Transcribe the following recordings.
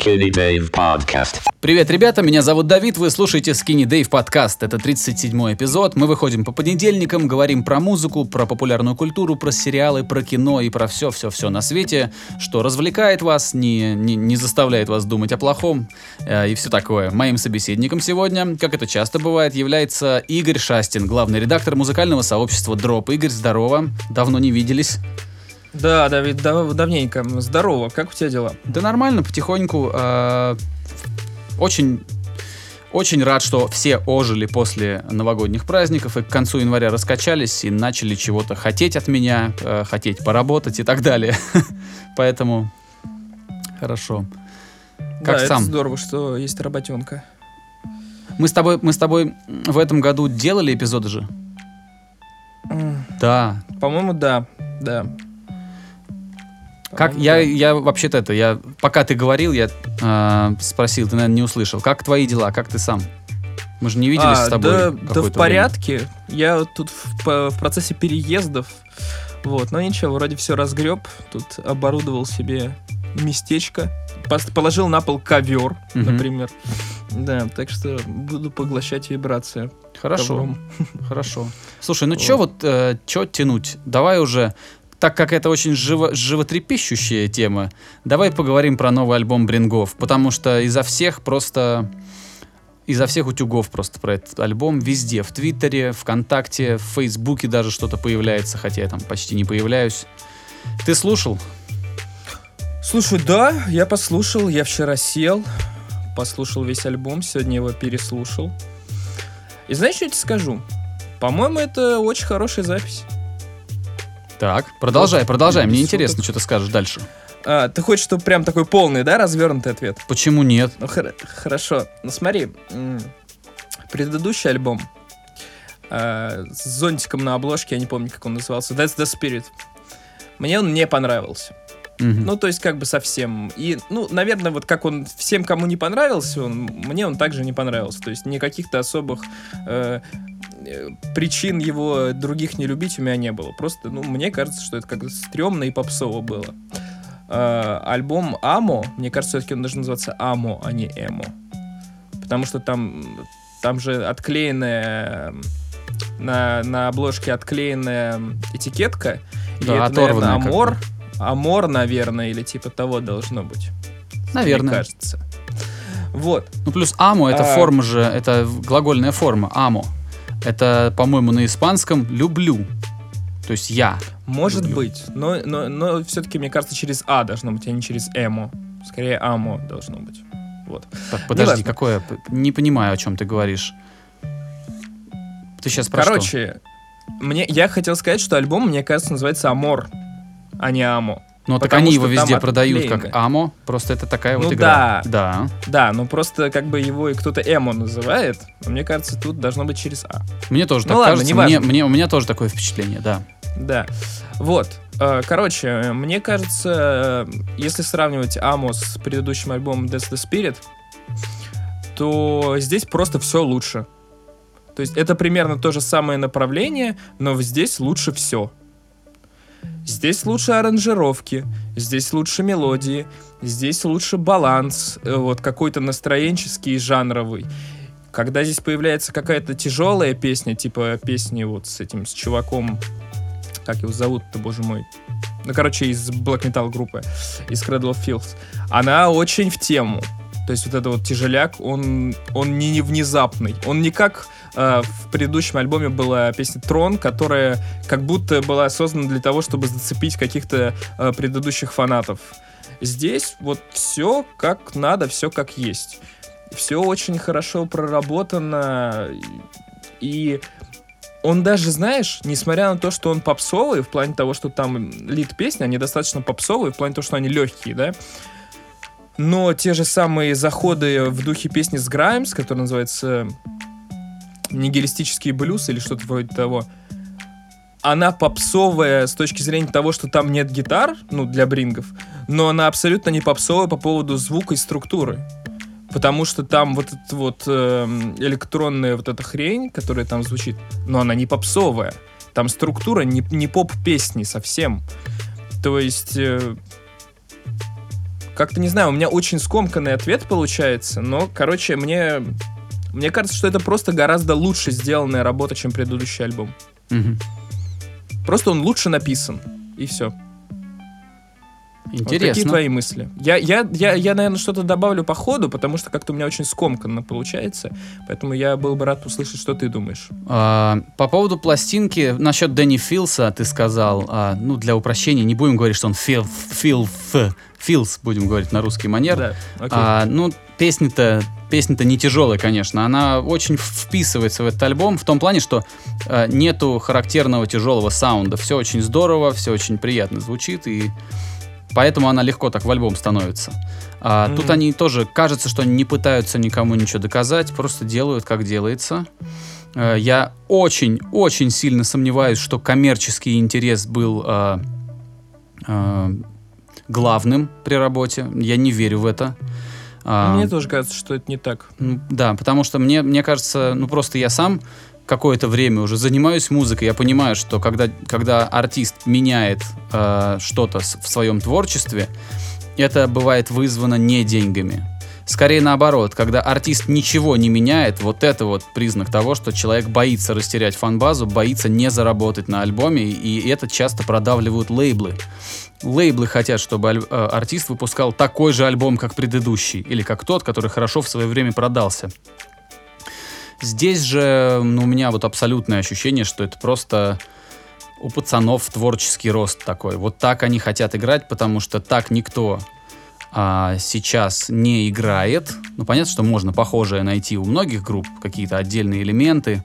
Skinny Dave Podcast. Привет, ребята, меня зовут Давид, вы слушаете Skinny Dave подкаст. Это 37-й эпизод. Мы выходим по понедельникам, говорим про музыку, про популярную культуру, про сериалы, про кино и про все-все-все на свете, что развлекает вас, не, не, не заставляет вас думать о плохом э, и все такое. Моим собеседником сегодня, как это часто бывает, является Игорь Шастин, главный редактор музыкального сообщества Дроп. Игорь, здорово, давно не виделись. Да, Давид, дав- давненько. Здорово, как у тебя дела? Да нормально, потихоньку. э, очень, очень рад, что все ожили после новогодних праздников и к концу января раскачались и начали чего-то хотеть от меня, э, хотеть поработать и так далее. Поэтому хорошо. Как да, сам? это здорово, что есть работенка. Мы с тобой, мы с тобой в этом году делали эпизоды же. М, Да. По-моему, да, да. Как По-моему, я, я вообще-то это, я пока ты говорил, я э, спросил, ты наверное не услышал. Как твои дела? Как ты сам? Мы же не виделись А, с тобой. Да, да в время. порядке. Я вот тут в, по- в процессе переездов. Вот, но ничего, вроде все разгреб. Тут оборудовал себе местечко. Положил на пол ковер, Мгм. например. Да, так что буду поглощать вибрации. Хорошо. ковром. Хорошо. Слушай, ну чё вот, э, чё тянуть? Давай уже, так как это очень живо, животрепещущая тема, давай поговорим про новый альбом Брингов, потому что изо всех просто... Изо всех утюгов просто про этот альбом везде, в Твиттере, ВКонтакте, в Фейсбуке даже что-то появляется, хотя я там почти не появляюсь. Ты слушал? Слушай, да, я послушал, я вчера сел, послушал весь альбом, сегодня его переслушал. И знаешь, что я тебе скажу? По-моему, это очень хорошая запись. Так, продолжай, продолжай, мне интересно, что ты скажешь дальше. А, ты хочешь, чтобы прям такой полный, да, развернутый ответ? Почему нет? Ну, хор- хорошо. Ну, смотри, предыдущий альбом а, с зонтиком на обложке, я не помню, как он назывался, That's the Spirit. Мне он не понравился. Мгм. Ну, то есть, как бы совсем. И, ну, наверное, вот как он всем, кому не понравился, он, мне он также не понравился. То есть, никаких-то особых э, э, причин его других не любить у меня не было. Просто, ну, мне кажется, что это как-то стрёмно и попсово было. Э, альбом Амо, мне кажется, все-таки он должен называться Амо, а не Эмо. Потому что там, там же отклеенная на, на обложке отклеенная этикетка. и Да, это, наверное, Амор. Амор, наверное, или типа того должно быть. Наверное. Мне кажется. Вот. Ну, плюс амо это А. форма же, это глагольная форма, амо. Это, по-моему, на испанском люблю. То есть я. Может Люблю. быть. Но, но, но все-таки, мне кажется, через А должно быть, а не через Эмо. Скорее, Амо должно быть. Вот. Так, подожди, Неважно. какое? Не понимаю, о чем ты говоришь. Ты сейчас про что? Короче, мне, я хотел сказать, что альбом, мне кажется, называется Амор, а не Амо. Ну, так они его везде продают как амо, просто это такая вот Ну игра. да. Да. Да, ну просто как бы его и кто-то Эмо называет, но мне кажется, тут должно быть через А. Мне тоже Ну так ладно, кажется. Мне, мне, у меня тоже такое впечатление, да. Да. Вот. Э, Короче, мне кажется, э, если сравнивать Амо с предыдущим альбомом That's the Spirit, то здесь просто все лучше. То есть это примерно то же самое направление, но здесь лучше все. Здесь лучше аранжировки, здесь лучше мелодии, здесь лучше баланс, э, вот какой-то настроенческий и жанровый. Когда здесь появляется какая-то тяжелая песня, типа песни вот с этим, с чуваком, как его зовут-то, боже мой, ну, короче, из Black Metal группы, из Cradle of Filth, она очень в тему. То есть вот этот вот тяжеляк, он, он не, не внезапный. Он не как э, в предыдущем альбоме была песня Трон, которая как будто была создана для того, чтобы зацепить каких-то э, предыдущих фанатов. Здесь вот все как надо, все как есть. Все очень хорошо проработано. И он даже, знаешь, несмотря на то, что он попсовый, в плане того, что там лид песни, они достаточно попсовые, в плане того, что они легкие, да, но те же самые заходы в духе песни с Граймс, которая называется «Нигилистический блюз» или что-то вроде того, она попсовая с точки зрения того, что там нет гитар, ну, для брингов, но она абсолютно не попсовая по поводу звука и структуры. Потому что там вот эта вот эм, электронная вот эта хрень, которая там звучит, но она не попсовая. Там структура не, не поп-песни совсем. То есть, э, как-то, не знаю, у меня очень скомканный ответ получается, но, короче, мне, мне кажется, что это просто гораздо лучше сделанная работа, чем предыдущий альбом. Мгм. Просто он лучше написан, и все. Вот какие Интересно. твои мысли? Я, я, я, я, наверное, что-то добавлю по ходу, потому что как-то у меня очень скомканно получается, поэтому я был бы рад услышать, что ты думаешь. А, по поводу пластинки, насчет Дэнни Филса ты сказал, а, ну, для упрощения, не будем говорить, что он Фил, Фил, Филс, будем говорить на русский манер. Да, окей. А, ну, песня-то, песня-то не тяжелая, конечно. Она очень вписывается в этот альбом в том плане, что а, нету характерного тяжелого саунда. Все очень здорово, все очень приятно звучит, и поэтому она легко так в альбом становится. А, Мгм. Тут они тоже, кажется, что они не пытаются никому ничего доказать, просто делают, как делается. Э, Я очень-очень сильно сомневаюсь, что коммерческий интерес был э, э, главным при работе. Я не верю в это. А, Мне тоже кажется, что это не так. Да, потому что мне, мне кажется, ну просто я сам какое-то время уже занимаюсь музыкой, я понимаю, что когда, когда артист меняет э, что-то в своем творчестве, это бывает вызвано не деньгами. Скорее наоборот, когда артист ничего не меняет, вот это вот признак того, что человек боится растерять фан-базу, боится не заработать на альбоме, и это часто продавливают лейблы. Лейблы хотят, чтобы э, артист выпускал такой же альбом, как предыдущий, или как тот, который хорошо в свое время продался. Здесь же ну, у меня вот абсолютное ощущение, что это просто у пацанов творческий рост такой. Вот так они хотят играть, потому что так никто а, сейчас не играет. Ну, понятно, что можно похожее найти у многих групп, какие-то отдельные элементы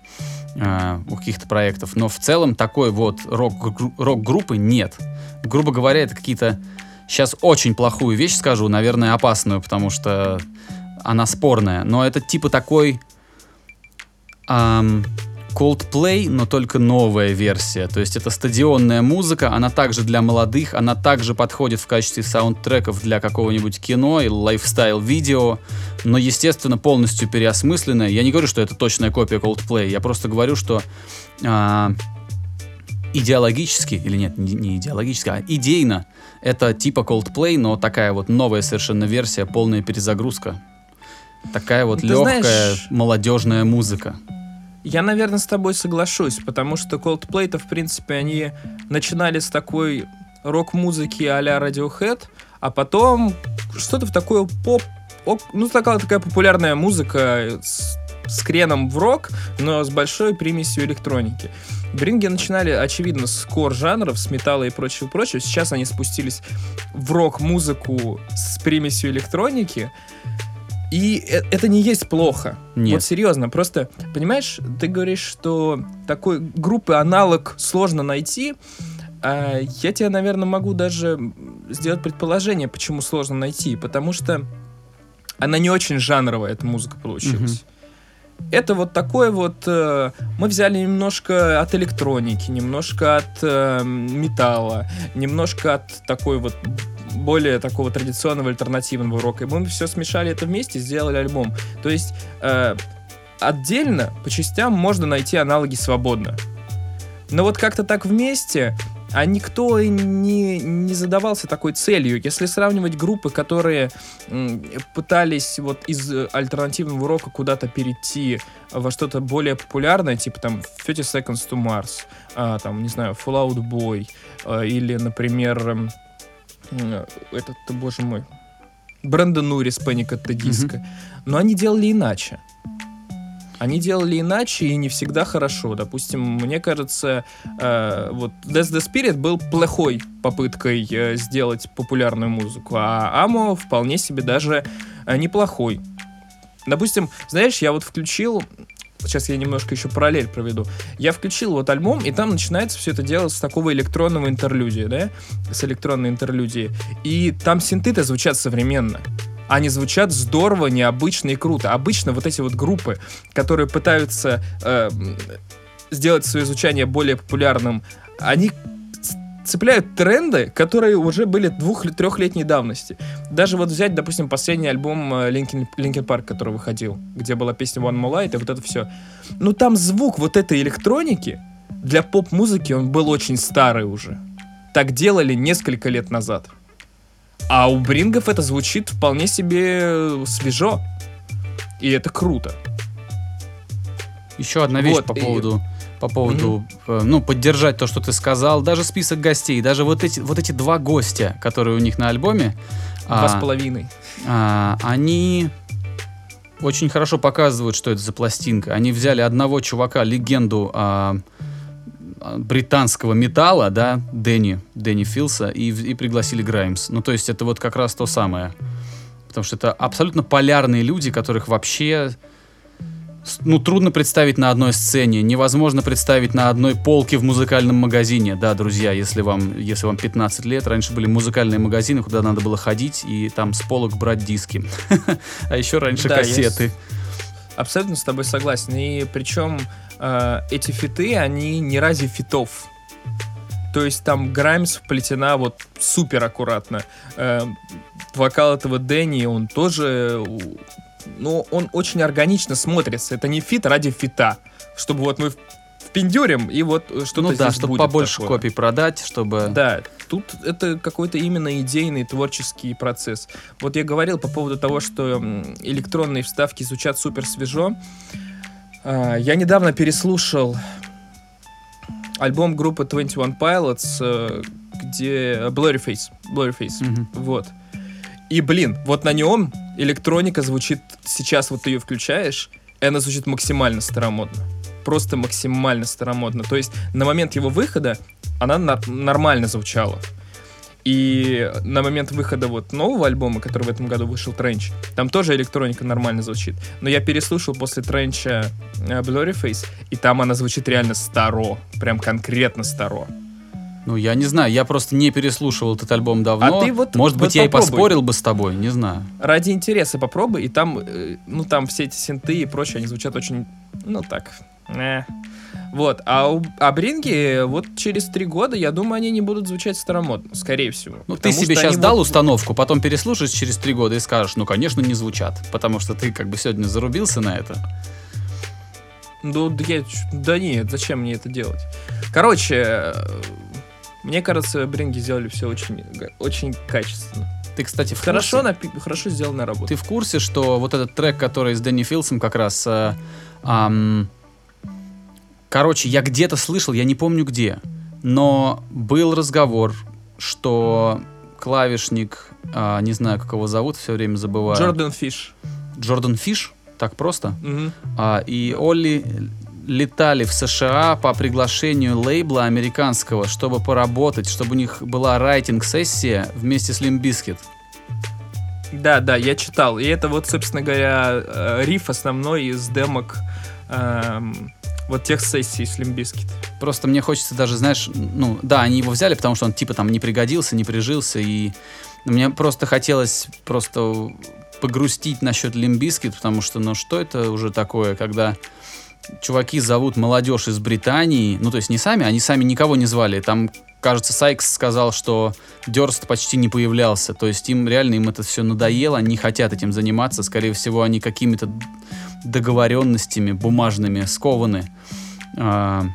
а, у каких-то проектов, но в целом такой вот рок- рок-группы нет. Грубо говоря, это какие-то... Сейчас очень плохую вещь скажу, наверное, опасную, потому что она спорная, но это типа такой ам, Coldplay, но только новая версия. То есть это стадионная музыка, она также для молодых, она также подходит в качестве саундтреков для какого-нибудь кино или лайфстайл-видео, но, естественно, полностью переосмысленная. Я не говорю, что это точная копия Coldplay, я просто говорю, что а, идеологически, или нет, не не идеологически, а идейно, это типа Coldplay, но такая вот новая совершенно версия, полная перезагрузка. Такая вот Ты легкая знаешь- молодежная музыка. Я, наверное, с тобой соглашусь, потому что Coldplay-то, в принципе, они начинали с такой рок-музыки а-ля Radiohead, а потом что-то в такое поп... Ну, такая, такая популярная музыка с, с креном в рок, но с большой примесью электроники. Бринги начинали, очевидно, с кор-жанров, с металла и прочего-прочего. Сейчас они спустились в рок-музыку с примесью электроники. И э- это не есть плохо. Нет. Вот серьезно, просто, понимаешь, ты говоришь, что такой группы аналог сложно найти. а я тебе, наверное, могу даже сделать предположение, почему сложно найти. Потому что она не очень жанровая, эта музыка получилась. Это вот такое вот... э, мы взяли немножко от электроники, немножко от э, металла, немножко от такой вот более такого традиционного альтернативного рока. И мы все смешали это вместе, сделали альбом. То есть э, отдельно, по частям, можно найти аналоги свободно. Но вот как-то так вместе, а никто не, не задавался такой целью. Если сравнивать группы, которые пытались вот из альтернативного рока куда-то перейти во что-то более популярное, типа там 30 Seconds to Mars, а, там, не знаю, Fall Out Boy, а, или, например, эм, этот, боже мой, Брэндон Нурис, at the Disco. Но они делали иначе. Они делали иначе и не всегда хорошо. Допустим, мне кажется, э, вот Death the Spirit был плохой попыткой э, сделать популярную музыку, а Амо вполне себе даже э, неплохой. Допустим, знаешь, я вот включил Сейчас я немножко еще параллель проведу. Я включил вот альбом, и там начинается все это дело с такого электронного интерлюдия, да? С электронной интерлюдии. И там синты-то звучат современно. Они звучат здорово, необычно и круто. Обычно вот эти вот группы, которые пытаются э, сделать свое изучение более популярным, они цепляют тренды, которые уже были двух-трехлетней давности. Даже вот взять, допустим, последний альбом э, Linkin, Linkin Park, который выходил, где была песня One More Light и вот это все. Ну там звук вот этой электроники для поп-музыки он был очень старый уже. Так делали несколько лет назад. А у Брингов это звучит вполне себе свежо. И это круто. Еще одна вещь Вот, по и- поводу по поводу, э, ну, поддержать то, что ты сказал, даже список гостей, даже вот эти, вот эти два гостя, которые у них на альбоме, Два а, с половиной. а, они очень хорошо показывают, что это за пластинка. Они взяли одного чувака, легенду а, а, британского металла, да, Дэнни, Дэнни Филса, и, и пригласили Граймс. Ну, то есть это вот как раз то самое. Потому что это абсолютно полярные люди, которых вообще ну, трудно представить на одной сцене, невозможно представить на одной полке в музыкальном магазине. Да, друзья, если вам, если вам 15 лет, раньше были музыкальные магазины, куда надо было ходить и там с полок брать диски. А еще раньше кассеты. Абсолютно с тобой согласен. И причем э, эти фиты, они не ради фитов. То есть там Grimes вплетена вот супер аккуратно. Э, вокал этого Дэнни, он тоже... Ну, он очень органично смотрится. Это не фит ради фита. Чтобы вот мы впендюрим, и вот э, что-то Ну да, чтобы побольше такое. копий продать, чтобы... Да, тут это какой-то именно идейный творческий процесс. Вот я говорил по поводу того, что электронные вставки звучат супер свежо. А, Я недавно переслушал альбом группы 21 Pilots, э, где Blurryface. Blurryface. Мгм. Вот. И, блин, вот на нем электроника звучит, сейчас вот ты ее включаешь, и она звучит максимально старомодно. Просто максимально старомодно. То есть на момент его выхода она нар- нормально звучала. И на момент выхода вот нового альбома, который в этом году вышел, Тренч, там тоже электроника нормально звучит. Но я переслушал после Тренча э, Blurryface, и там она звучит реально старо. Прям конкретно старо. Ну, я не знаю, я просто не переслушивал этот альбом давно. А ты вот- Может вот быть, я и поспорил бы с тобой, не знаю. Ради интереса попробуй, и там, э, ну, там все эти синты и прочее, они звучат очень, ну, так, э. Вот, а, у, а Бринги, вот через три года, я думаю, они не будут звучать старомодно, скорее всего. Ну, ты себе сейчас дал вот- установку, потом переслушаешь через три года и скажешь, ну, конечно, не звучат. Потому что ты как бы сегодня зарубился на это. Ну, да, я, да нет, зачем мне это делать? Короче, мне кажется, Бринги сделали все очень, очень качественно. Ты, кстати, в Хорошо, курсе, напи- хорошо сделана работа. ты в курсе, что вот этот трек, который с Дэнни Филсом как раз... э, ам, короче, я где-то слышал, я не помню где, но был разговор, что клавишник, а, не знаю, как его зовут, все время забываю. Джордан Фиш. Джордан Фиш, так просто. Мгм. А, и Олли летали в США по приглашению лейбла американского, чтобы поработать, чтобы у них была writing-сессия вместе с Limp Bizkit. Да, да, я читал. И это вот, собственно говоря, э, риф основной из демок эм, вот тех сессий с Limp Bizkit. Просто мне хочется даже, знаешь, ну, да, они его взяли, потому что он типа там не пригодился, не прижился, и мне просто хотелось просто погрустить насчет Limp Bizkit, потому что, ну, что это уже такое, когда чуваки зовут молодежь из Британии, ну, то есть не сами, они сами никого не звали, там, кажется, Сайкс сказал, что Дерст почти не появлялся, то есть им реально им это все надоело, они не хотят этим заниматься, скорее всего, они какими-то договоренностями бумажными скованы а,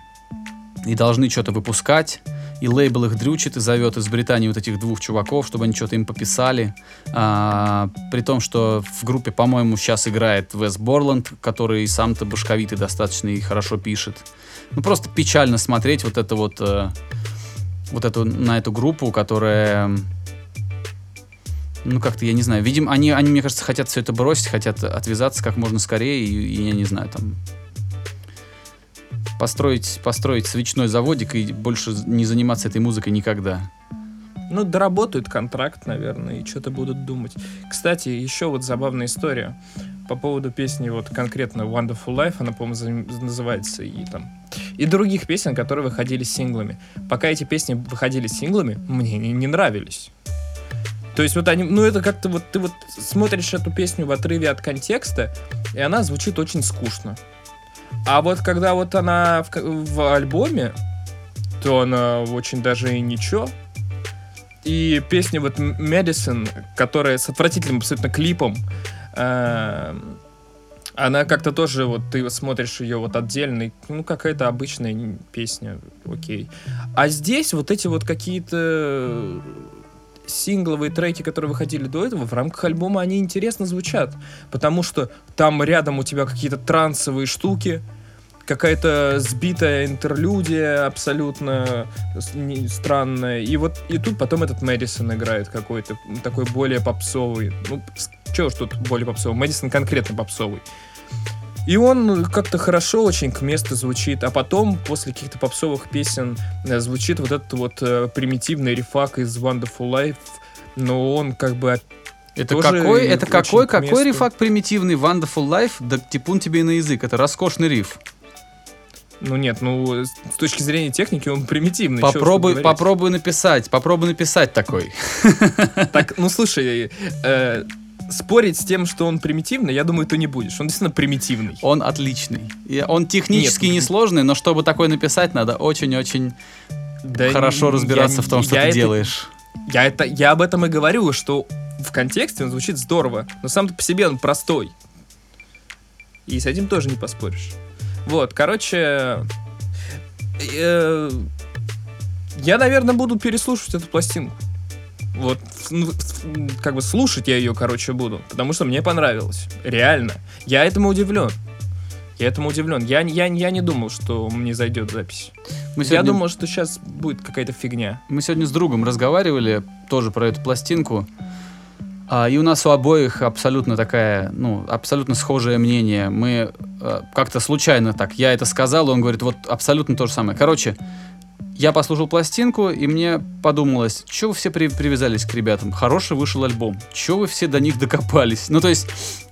и должны что-то выпускать, и лейбл их дрючит и зовет из Британии вот этих двух чуваков, чтобы они что-то им пописали. А, при том, что в группе, по-моему, сейчас играет Вес Борланд, который сам-то башковитый достаточно и хорошо пишет. Ну, просто печально смотреть вот это вот, э, вот эту, на эту группу, которая... Ну, как-то, я не знаю. Видимо, они, они, мне кажется, хотят все это бросить, хотят отвязаться как можно скорее, и, и я не знаю, там построить, построить свечной заводик и больше не заниматься этой музыкой никогда. Ну, доработают контракт, наверное, и что-то будут думать. Кстати, еще вот забавная история по поводу песни вот конкретно Wonderful Life, она, по-моему, называется, и там и других песен, которые выходили синглами. Пока эти песни выходили синглами, мне не, не нравились. То есть вот они, ну это как-то вот ты вот смотришь эту песню в отрыве от контекста, и она звучит очень скучно. А вот когда вот она в, в альбоме, то она очень даже и ничего. И песня вот Medicine, которая с отвратительным абсолютно клипом, эм, она как-то тоже, вот ты смотришь ее вот отдельно, и, ну, какая-то обычная песня, окей. А здесь вот эти вот какие-то сингловые треки, которые выходили до этого, в рамках альбома они интересно звучат. Потому что там рядом у тебя какие-то трансовые штуки, какая-то сбитая интерлюдия абсолютно странная. И вот и тут потом этот Мэдисон играет какой-то такой более попсовый. Ну, что ж тут более попсовый? Мэдисон конкретно попсовый. И он как-то хорошо очень к месту звучит, а потом, после каких-то попсовых песен, э, звучит вот этот вот э, примитивный рефак из Wonderful Life, но он как бы... Это какой, это какой, какой рифак примитивный Wonderful Life? Да типун тебе и на язык. Это роскошный риф. Ну нет, ну с точки зрения техники он примитивный. Попробуй, попробуй написать, попробуй написать такой. Так, ну слушай, э, спорить с тем, что он примитивный, я думаю, ты не будешь. Он действительно примитивный. Он отличный. И он технически Нет, несложный, но чтобы такой написать, надо очень-очень Да хорошо разбираться я- в том, что ты это- делаешь. Я, это, я об этом и говорю, что в контексте он звучит здорово, но сам по себе он простой. И с этим тоже не поспоришь. Вот, короче, э, я, наверное, буду переслушивать эту пластинку. Вот, ну, как бы слушать я ее, короче, буду, потому что мне понравилось. Реально. Я этому удивлен. Я этому удивлен. Я, я, я не думал, что мне зайдет запись. Мы Я сегодня, думал, что сейчас будет какая-то фигня. мы сегодня с другом разговаривали тоже про эту пластинку. А, и у нас у обоих абсолютно такая, ну, абсолютно схожее мнение. Мы э, как-то случайно так, я это сказал, он говорит, вот абсолютно то же самое. Короче, я послушал пластинку, и мне подумалось, что вы все при- привязались к ребятам? Хороший вышел альбом. Че вы все до них докопались? Ну, то есть,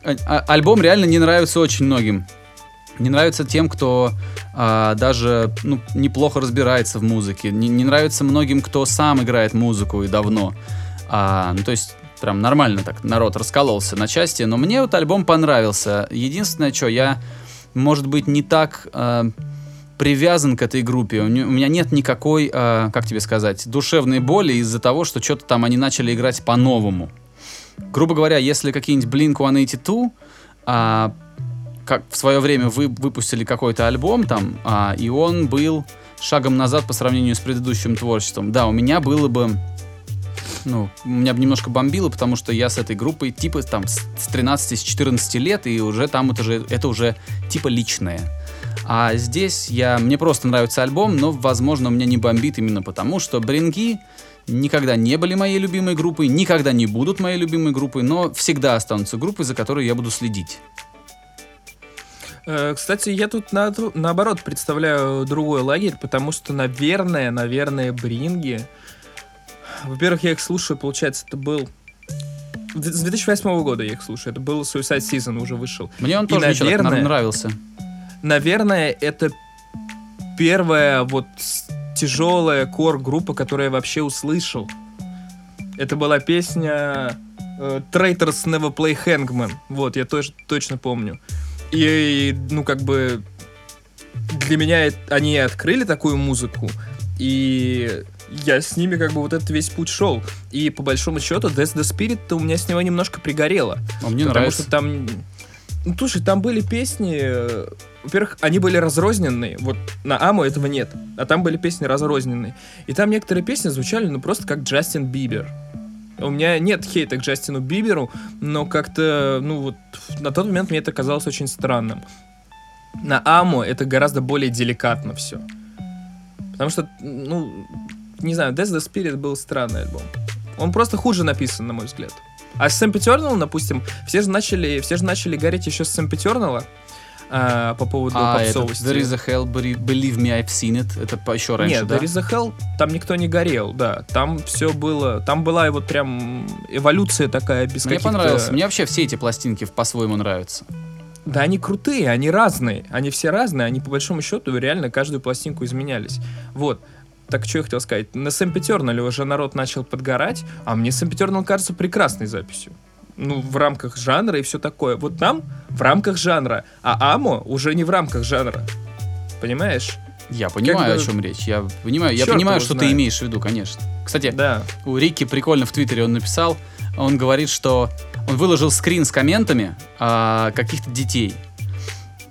а- а- альбом реально не нравится очень многим. Не нравится тем, кто а, даже ну, неплохо разбирается в музыке. Не, не нравится многим, кто сам играет музыку и давно. А, ну, то есть, прям нормально так народ раскололся на части. Но мне вот альбом понравился. Единственное, что я, может быть, не так а, привязан к этой группе. У, меня нет никакой, а, как тебе сказать, душевной боли из-за того, что что-то там они начали играть по-новому. Грубо говоря, если какие-нибудь Blink-182 а, как в свое время вы выпустили какой-то альбом там, а, и он был шагом назад по сравнению с предыдущим творчеством. Да, у меня было бы ну, меня бы немножко бомбило, потому что я с этой группой типа там с 13, с 14 лет, и уже там это, же, это уже типа личное. А здесь я, мне просто нравится альбом, но, возможно, меня не бомбит именно потому, что Бринги никогда не были моей любимой группой, никогда не будут моей любимой группой, но всегда останутся группой, за которой я буду следить. Э, Кстати, я тут на- наоборот представляю другой лагерь, потому что, наверное, наверное, Бринги... Во-первых, я их слушаю, получается, это был... С 2008 года я их слушаю, это был Suicide Season, уже вышел. Мне он И, тоже наверное, нравился. Наверное, это первая вот тяжелая кор-группа, которую я вообще услышал. Это была песня э, Traitors Never Play Hangman. Вот, я тоже точно помню. И, ну, как бы, для меня э- они открыли такую музыку, и я с ними как бы вот этот весь путь шел. И по большому счету Death the Spirit у меня с него немножко пригорело. А мне потому нравится. что там... Ну, слушай, там были песни... Во-первых, они были разрозненные. Вот на Аму этого нет. А там были песни разрозненные. И там некоторые песни звучали, ну, просто как Джастин Бибер. У меня нет хейта к Джастину Биберу, но как-то, ну, вот на тот момент мне это казалось очень странным. На Аму это гораздо более деликатно все. Потому что, ну, не знаю, Death the Spirit был странный альбом. Он просто хуже написан, на мой взгляд. А с Сэм Петернал, допустим, все же начали, все же начали гореть еще с Сэм Петернала а, по поводу А, этот попсовости. There is a hell, believe me, I've seen it. Это по- еще раньше, Нет, да? There is a Hell, там никто не горел, да. Там все было, там была вот прям эволюция такая без Мне понравился. Мне вообще все эти пластинки по-своему нравятся. Да, они крутые, они разные. Они все разные, они по большому счету реально каждую пластинку изменялись. Вот. Так что я хотел сказать. На Сэм Петернале уже народ начал подгорать, а мне Сэм Петернал кажется прекрасной записью. Ну, в рамках жанра и все такое. Вот нам в рамках жанра, а Амо уже не в рамках жанра. Понимаешь? Я понимаю, бы- о чем речь. Я понимаю, я Чёрт понимаю, что ты знает. имеешь в виду, конечно. Кстати, Да. у Рики прикольно в Твиттере он написал, он говорит, что он выложил скрин с комментами а, каких-то детей.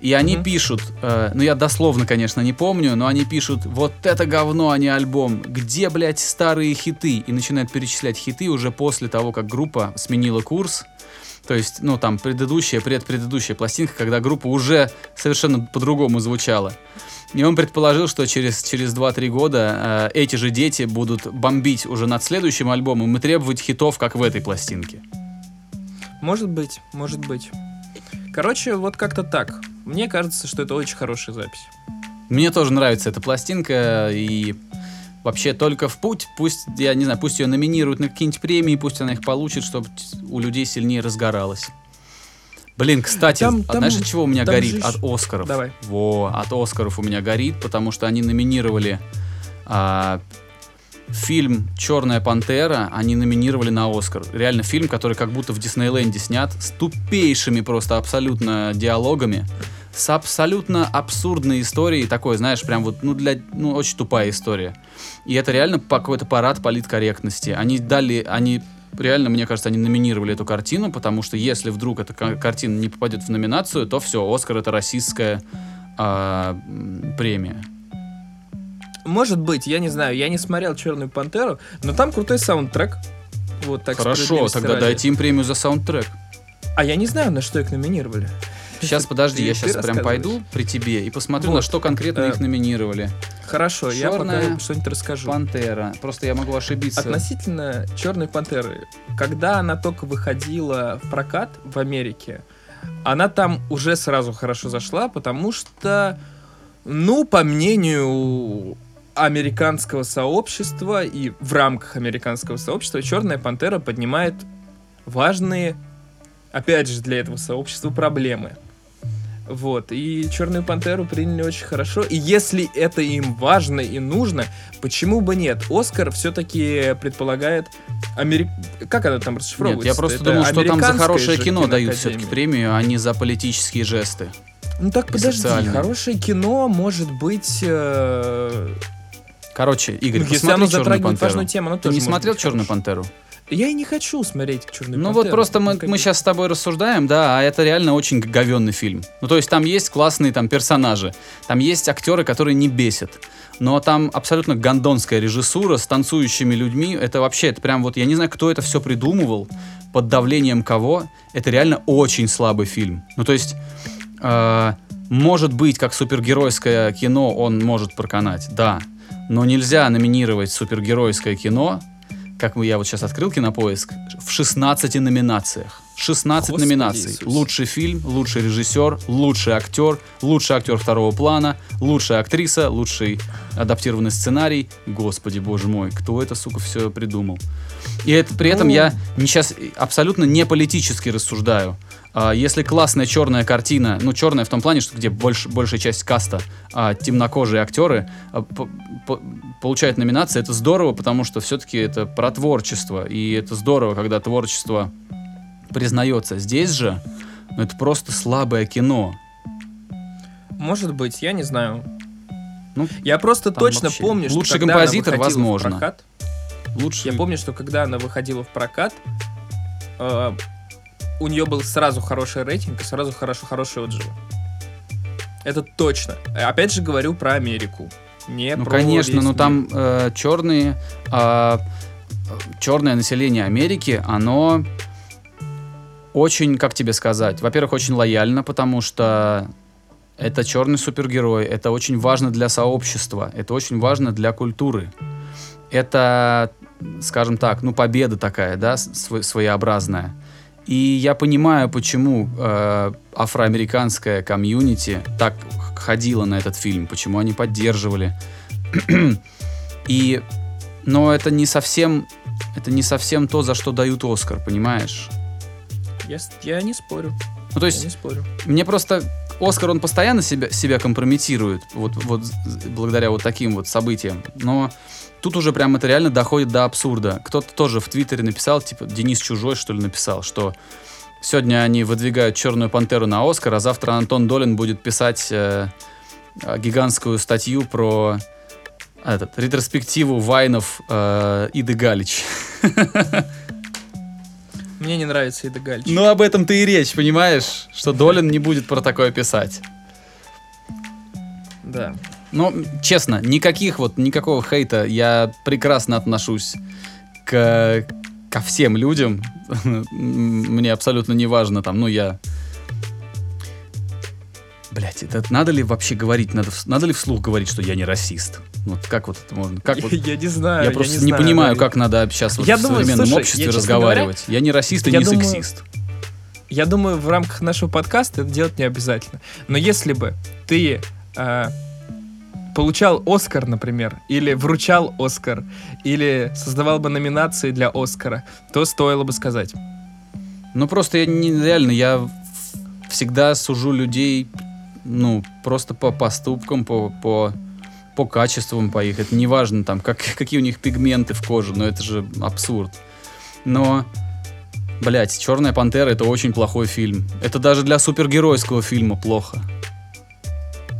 И они Мгм. пишут, э, ну я дословно, конечно, не помню, но они пишут, вот это говно, а не альбом. Где, блядь, старые хиты? И начинают перечислять хиты уже после того, как группа сменила курс. То есть, ну там, предыдущая, предпредыдущая пластинка, когда группа уже совершенно по-другому звучала. И он предположил, что через, через 2-3 года э, эти же дети будут бомбить уже над следующим альбомом и требовать хитов, как в этой пластинке. Может быть, может быть. Короче, вот как-то так. Мне кажется, что это очень хорошая запись. Мне тоже нравится эта пластинка, и вообще только в путь, пусть, я не знаю, пусть ее номинируют на какие-нибудь премии, пусть она их получит, чтобы у людей сильнее разгоралась. Блин, кстати, Там- а там- знаешь, от чего у меня горит? же От Оскаров. Давай. Во, от Оскаров у меня горит, потому что они номинировали а, фильм Черная пантера, они номинировали на Оскар. Реально фильм, который как будто в Диснейленде снят, с тупейшими просто абсолютно диалогами, с абсолютно абсурдной историей, такой, знаешь, прям вот, ну, для, ну, очень тупая история. И это реально какой-то парад политкорректности. Они дали, они реально, мне кажется, они номинировали эту картину, потому что если вдруг эта ка- картина не попадет в номинацию, то все, Оскар это российская м, премия. Может быть, я не знаю, я не смотрел Черную пантеру, но там крутой саундтрек. Вот так Хорошо, тогда ради. дайте им премию за саундтрек. А я не знаю, на что их номинировали. Сейчас, подожди, Ты- я сейчас прям пойду при тебе и посмотрю, Вот. на что конкретно Э, их номинировали. Хорошо, я Чёрная пока что-нибудь расскажу. Пантера. Просто я могу ошибиться. Относительно Черной пантеры, когда она только выходила в прокат в Америке, она там уже сразу хорошо зашла, потому что, ну, по мнению американского сообщества и в рамках американского сообщества, Черная пантера поднимает важные, опять же, для этого сообщества проблемы. Вот, и Черную пантеру приняли очень хорошо. И если это им важно и нужно, почему бы нет? Оскар все-таки предполагает Амери... Как она там Нет, расшифровывается? я просто Это думал, что там за хорошее кино дают все-таки премию, а не за политические жесты. Ну так и подожди, социальные. хорошее кино может быть... э, Короче, Игорь, ну, если посмотри оно «Черную пантеру». важную тему, оно Ты не смотрел «Черную хорошее. пантеру»? Я и не хочу смотреть Черную Ну пантеру. вот просто мы, как мы сейчас с тобой рассуждаем, да, а это реально очень говенный фильм. Ну то есть там есть классные там персонажи, там есть актеры, которые не бесят, но там абсолютно гондонская режиссура с танцующими людьми, это вообще, это прям вот, я не знаю, кто это все придумывал, под давлением кого, это реально очень слабый фильм. Ну то есть, э, может быть, как супергеройское кино он может проканать, да, но нельзя номинировать супергеройское кино как я вот сейчас открыл кинопоиск, в 16 номинациях. 16 Господи номинаций. Иисусе. Лучший фильм, лучший режиссер, лучший актер, лучший актер второго плана, лучшая актриса, лучший адаптированный сценарий. Господи, боже мой, кто это, сука, все придумал? И это, при этом Ну. я не сейчас абсолютно не политически рассуждаю. А, Если классная черная картина, ну черная в том плане, что где больш, большая часть каста а, темнокожие актеры а, по- по- получают номинации, это здорово, потому что все-таки это про творчество, и это здорово, когда творчество признается. Здесь же, ну это просто слабое кино. Может быть, я не знаю. Ну, я просто точно вообще. помню, что Лучший она композитор, в возможно. прокат, Лучше. Я помню, что когда она выходила в прокат, э, у нее был сразу хороший рейтинг и сразу хорошо, хорошие отзывы. Это точно. Э, Опять же говорю про Америку. Не Ну, про конечно, но мир. там э, черные, а, черное население Америки, оно очень, как тебе сказать, во-первых, очень лояльно, потому что это черный супергерой, это очень важно для сообщества, это очень важно для культуры. Это, скажем так, ну, победа такая, да, св- своеобразная. И я понимаю, почему э, афроамериканская комьюнити так ходила на этот фильм, почему они поддерживали. И, но это не совсем, это не совсем то, за что дают Оскар, понимаешь? Я, я не спорю. Ну, то Я не есть, спорю. мне просто Оскар, он постоянно себя, себя компрометирует, вот, вот благодаря вот таким вот событиям. Но тут уже прям это реально доходит до абсурда. Кто-то тоже в Твиттере написал, типа, Денис Чужой, что ли, написал, что сегодня они выдвигают Черную Пантеру на Оскар, а завтра Антон Долин будет писать э, э, гигантскую статью про этот, ретроспективу вайнов э, Иды Галич. Мне не нравится Ида Гальч. Ну, об этом-то и речь, понимаешь? Что Долин не будет про такое писать. Да. Но, честно, никаких вот, никакого хейта. Я прекрасно отношусь к, ко всем людям. Мне абсолютно не важно там, ну, я... Блять, это надо ли вообще говорить, надо, надо ли вслух говорить, что я не расист? Вот как вот это можно? Как вот? Я не знаю. Я просто не, знаю, понимаю, как надо сейчас вот Я в думаю, современном слушай, обществе я, разговаривать. я не расист и я не думаю, сексист. Я думаю, в рамках нашего подкаста это делать не обязательно. Но если бы ты э, получал Оскар, например, или вручал Оскар, или создавал бы номинации для Оскара, то стоило бы сказать. Ну просто я не реально, я всегда сужу людей, ну, просто по поступкам, по, по, по качествам по их. Это не там, как, какие у них пигменты в коже, но это же абсурд. Но, блять, Черная пантера это очень плохой фильм. Это даже для супергеройского фильма плохо.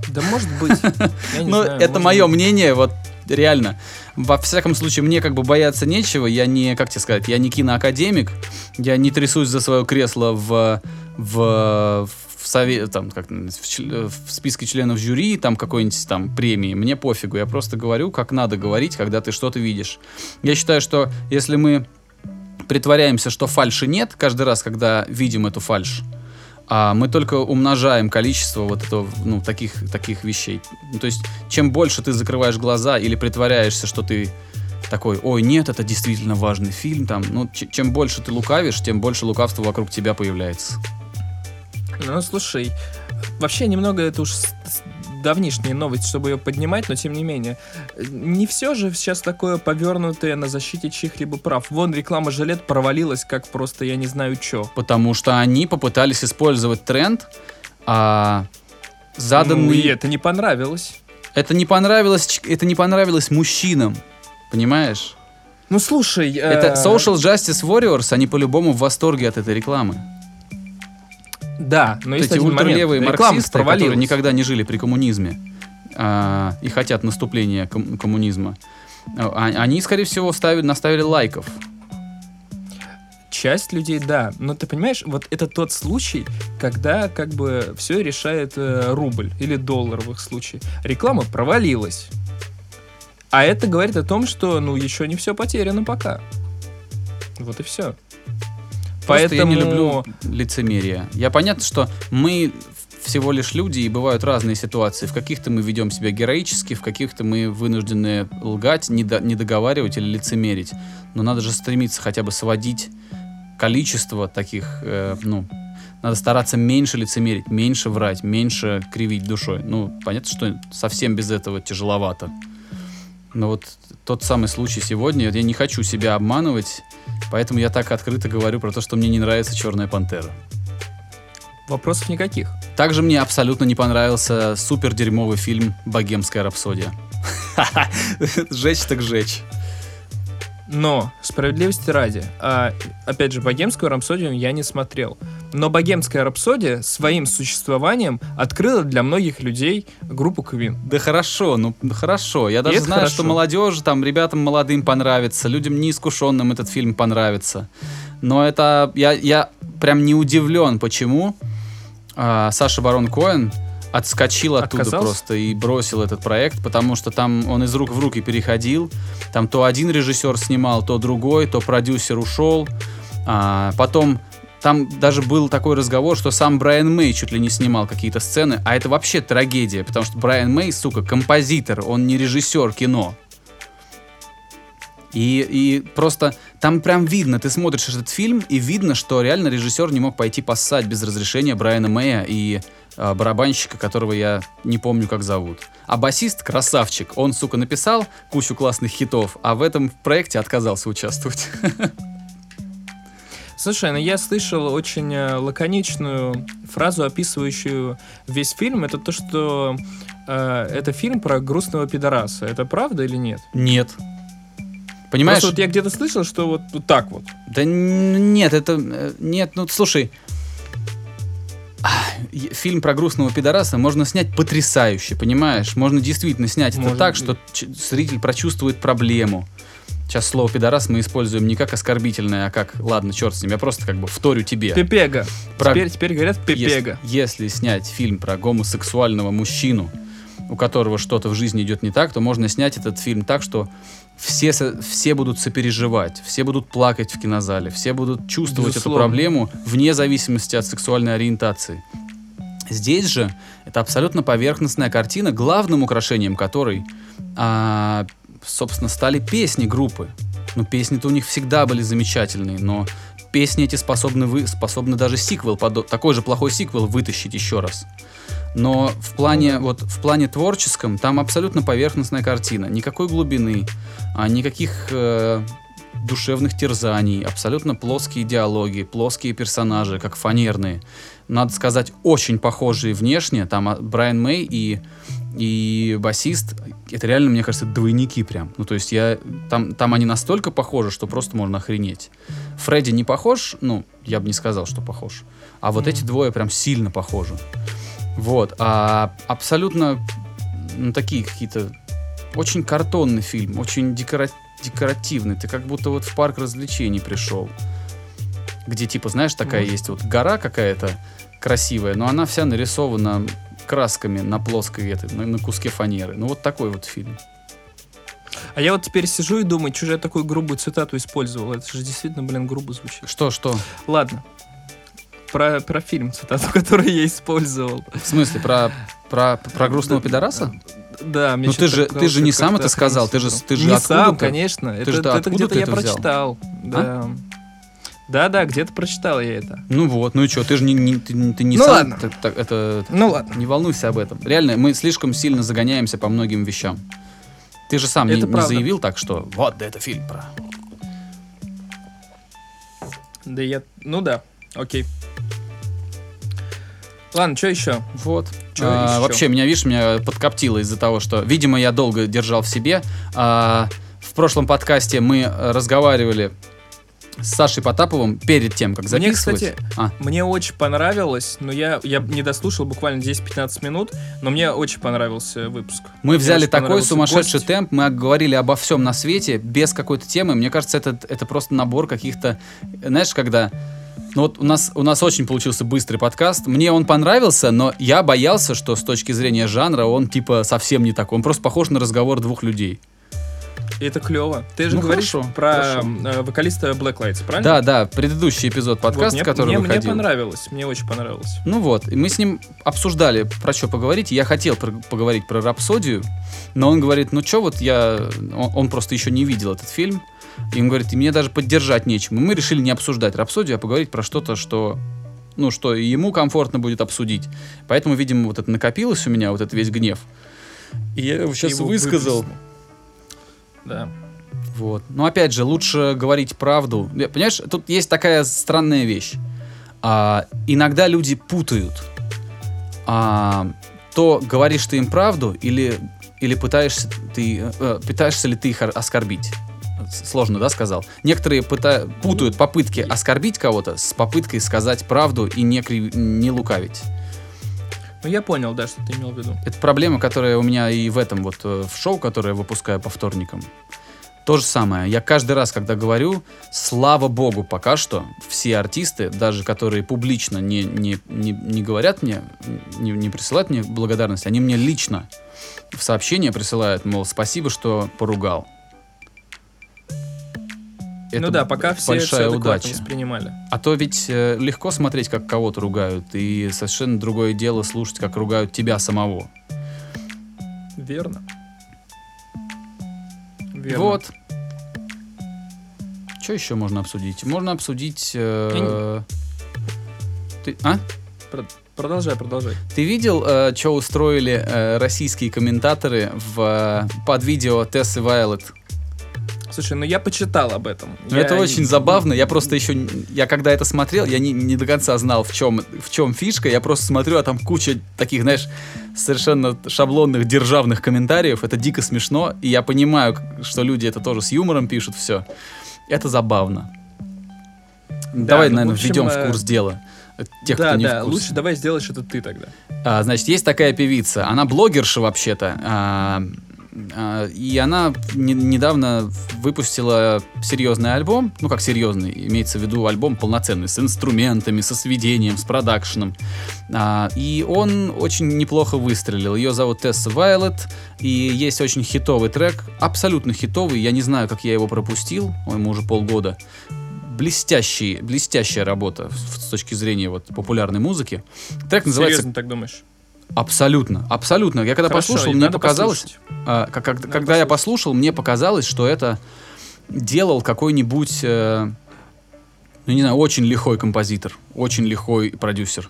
Да может быть. Ну, это мое мнение, вот реально. Во всяком случае, мне как бы бояться нечего. Я не, как тебе сказать, я не киноакадемик. Я не трясусь за свое кресло в, в, в сове- там, как, в, в списке членов жюри, там какой-нибудь там премии. Мне пофигу. Я просто говорю, как надо говорить, когда ты что-то видишь. Я считаю, что если мы притворяемся, что фальши нет, каждый раз, когда видим эту фальшь, а мы только умножаем количество вот этого, ну, таких, таких вещей. Ну, то есть, чем больше ты закрываешь глаза или притворяешься, что ты такой, ой, нет, это действительно важный фильм, там, ну, чем больше ты лукавишь, тем больше лукавства вокруг тебя появляется. Ну, слушай, вообще немного это уж давнишняя новость, чтобы ее поднимать, но тем не менее. Не все же сейчас такое повернутое на защите чьих-либо прав. Вон реклама жилет провалилась, как просто я не знаю чё. Потому что они попытались использовать тренд, а Ну, заданный... и это не понравилось. Это не понравилось, это не понравилось мужчинам, понимаешь? Ну, слушай... Это э, Social Justice Warriors, они по-любому в восторге от этой рекламы. Да, но Вот есть эти момент. ультралевые Реклама марксисты, которые никогда не жили при коммунизме а, и хотят наступления ком- коммунизма, а, они, скорее всего, ставили, наставили лайков. Часть людей, да. Но ты понимаешь, вот это тот случай, когда как бы все решает э, рубль или доллар в их случае. Реклама провалилась. А это говорит о том, что, ну, еще не все потеряно пока. Вот и все. Просто Поэтому... я не люблю лицемерие. Я понятно, что мы всего лишь люди, и бывают разные ситуации. В каких-то мы ведем себя героически, в каких-то мы вынуждены лгать, недо- недоговаривать или лицемерить. Но надо же стремиться хотя бы сводить количество таких, э, ну, надо стараться меньше лицемерить, меньше врать, меньше кривить душой. Ну, понятно, что совсем без этого тяжеловато. Но вот тот самый случай сегодня, я не хочу себя обманывать, поэтому я так открыто говорю про то, что мне не нравится «Черная пантера». Вопросов никаких. Также мне абсолютно не понравился супер дерьмовый фильм «Богемская рапсодия». Жечь так жечь. Но, справедливости ради, а, опять же, богемскую рапсодию я не смотрел. Но богемская рапсодия своим существованием открыла для многих людей группу Queen. Да хорошо, ну хорошо. Я даже это знаю, хорошо. что молодежи, там, ребятам молодым понравится, людям неискушенным этот фильм понравится. Но это... Я, я прям не удивлен, почему а, Саша Барон Коэн отскочил оттуда Отказался? просто и бросил этот проект, потому что там он из рук в руки переходил. Там то один режиссер снимал, то другой, то продюсер ушел. А, потом там даже был такой разговор, что сам Брайан Мэй чуть ли не снимал какие-то сцены, а это вообще трагедия, потому что Брайан Мэй, сука, композитор, он не режиссер кино. И, и просто там прям видно, ты смотришь этот фильм, и видно, что реально режиссер не мог пойти поссать без разрешения Брайана Мэя и а, барабанщика, которого я не помню, как зовут. А басист красавчик, он, сука, написал кучу классных хитов, а в этом проекте отказался участвовать. Слушай, ну я слышал очень э, лаконичную фразу, описывающую весь фильм. Это то, что э, это фильм про грустного пидораса. Это правда или нет? Нет. Понимаешь? Просто вот я где-то слышал, что вот, вот так вот. Да нет, это... э, Нет, ну слушай... Фильм про грустного пидораса можно снять потрясающе, понимаешь? Можно действительно снять это Может так, быть. что зритель прочувствует проблему. Сейчас слово пидорас мы используем не как оскорбительное, а как, ладно, черт с ним, я просто как бы вторю тебе. Пепега. Про- Теперь, теперь говорят пепега. Если, если снять фильм про гомосексуального мужчину, у которого что-то в жизни идет не так, то можно снять этот фильм так, что все, все будут сопереживать, все будут плакать в кинозале, все будут чувствовать эту Безусловно. проблему вне зависимости от сексуальной ориентации. Здесь же это абсолютно поверхностная картина, главным украшением которой, а, собственно, стали песни группы. Ну, песни-то у них всегда были замечательные, но песни эти способны, вы, способны даже сиквел, такой же плохой сиквел вытащить еще раз. Но в плане, вот, в плане творческом там абсолютно поверхностная картина. Никакой глубины, а, никаких э, душевных терзаний, абсолютно плоские диалоги, плоские персонажи, как фанерные. Надо сказать, очень похожие внешне. Там а, Брайан Мэй и, и басист, это реально, мне кажется, двойники прям. Ну, то есть я, там, там они настолько похожи, что просто можно охренеть. Фредди не похож, ну, я бы не сказал, что похож. А вот эти двое прям сильно похожи. Вот, а абсолютно ну, такие какие-то очень картонный фильм, очень декора- декоративный. Ты как будто вот в парк развлечений пришел. Где типа, знаешь, такая Вот. есть вот гора какая-то красивая, но она вся нарисована красками на плоской этой, на, на куске фанеры. Ну вот такой вот фильм. А я вот теперь сижу и думаю, что же я такую грубую цитату использовал. Это же действительно, блин, грубо звучит. Что, что? Ладно. Про, про фильм цитату, которую я использовал. В смысле, про, про, про грустного пидораса? Да, мне Ну что-то ты же- ты же не сам это сказал, ты же- ты же Не сам, ты? конечно. это же это где-то ты я это? А? прочитал. Да. Да, да, где-то прочитал я это. Ну вот, ну и что, ты же не, не- ты, ты не Ну сам, ладно. ты- так, это, Ну ладно. не волнуйся об этом. Реально, мы слишком сильно загоняемся по многим вещам. Ты же сам не, Это не правда. заявил так, что вот, да это фильм про... Да я... Ну да, окей. Ладно, что еще? Вот. Чё А, ещё? вообще, меня, видишь, меня подкоптило из-за того, что, видимо, я долго держал в себе. А, в прошлом подкасте мы разговаривали с Сашей Потаповым перед тем, как Мне, записывать. кстати, А. мне очень понравилось, но я, я не дослушал буквально 10-15 минут, но мне очень понравился выпуск. Мы Мне взяли такой сумасшедший гость. темп, мы говорили обо всем на свете, без какой-то темы. Мне кажется, это, это просто набор каких-то... Знаешь, когда... Ну вот у нас, у нас очень получился быстрый подкаст. Мне он понравился, но я боялся, что с точки зрения жанра он типа совсем не такой. Он просто похож на разговор двух людей. Это клево. Ты же Ну, говоришь хорошо, про хорошо. э, вокалиста Black Lights, правильно? Да, да, предыдущий эпизод Вот, подкаста, мне, который мне, мне выходил. понравилось, мне очень понравилось. Ну вот, и мы с ним обсуждали, про что поговорить. Я хотел про- поговорить про рапсодию, но он говорит, ну что, вот я... Он, он просто еще не видел этот фильм. И он говорит, и мне даже поддержать нечем. И мы решили не обсуждать рапсодию, а поговорить про что-то, что ну, что ему комфортно будет обсудить. Поэтому, видимо, вот это накопилось у меня, вот этот весь гнев. И я его сейчас Его высказал. выплеснул. Да. Вот. Но опять же, лучше говорить правду. Понимаешь, тут есть такая странная вещь. А, иногда люди путают. А, то говоришь ты им правду или, или пытаешься, ты, э, пытаешься ли ты их ор- оскорбить. Сложно, да, сказал? Некоторые пыта- путают попытки оскорбить кого-то с попыткой сказать правду и не, кри- не лукавить. Ну, я понял, да, что ты имел в виду. Это проблема, которая у меня и в этом вот э, в шоу, которое я выпускаю по вторникам. То же самое. Я каждый раз, когда говорю, слава богу, пока что все артисты, даже которые публично не, не, не, не говорят мне, не, не присылают мне благодарность, они мне лично в сообщение присылают, мол, спасибо, что поругал. Ну да, пока все большая это удача. воспринимали. А то ведь э, легко смотреть, как кого-то ругают, и совершенно другое дело слушать, как ругают тебя самого. Верно. Верно. Вот. Что еще можно обсудить? Можно обсудить... э, Ты, а? Про- Продолжай, продолжай. Ты видел, что устроили э, российские комментаторы в, э, под видео Тессы Вайлет? Слушай, ну я почитал об этом. Ну, Я это очень забавно. Я просто еще... Я когда это смотрел, я не, не до конца знал, в чем, в чем фишка. Я просто смотрю, а там куча таких, знаешь, совершенно шаблонных державных комментариев. Это дико смешно. И я понимаю, что люди это тоже с юмором пишут все. Это забавно. Давай, ну, в наверное, общем, введем в э, курс дела. э, Тех, да, кто не да, в курсе. лучше давай сделаешь это ты тогда. А, значит, есть такая певица. Она блогерша вообще-то. А, И она не- недавно выпустила серьезный альбом, ну как серьезный, имеется в виду альбом полноценный, с инструментами, со сведением, с продакшеном. А, И он очень неплохо выстрелил. Ее зовут Тесса Вайлет, и есть очень хитовый трек, абсолютно хитовый, я не знаю, как я его пропустил, ему уже полгода. Блестящий, блестящая работа с точки зрения вот популярной музыки. Трек называется Серьезно так думаешь? Абсолютно, абсолютно. Я когда Хорошо, послушал, мне показалось, а, как- как- когда я послушать. послушал, мне показалось, что это делал какой-нибудь, э, ну не знаю, очень лихой композитор, очень лихой продюсер.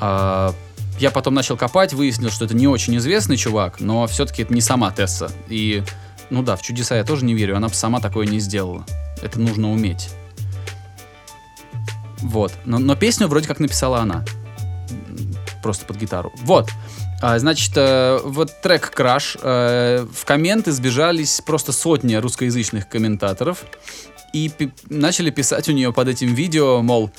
А, я потом начал копать, выяснил, что это не очень известный чувак, но все-таки это не сама Тесса. И, ну да, в чудеса я тоже не верю, она бы сама такое не сделала. Это нужно уметь. Вот. Но, но песню вроде как написала она. Просто под гитару. Вот. А, значит, э, вот трек «Краш». э, в комменты сбежались просто сотни русскоязычных комментаторов и пи- начали писать у нее под этим видео, мол,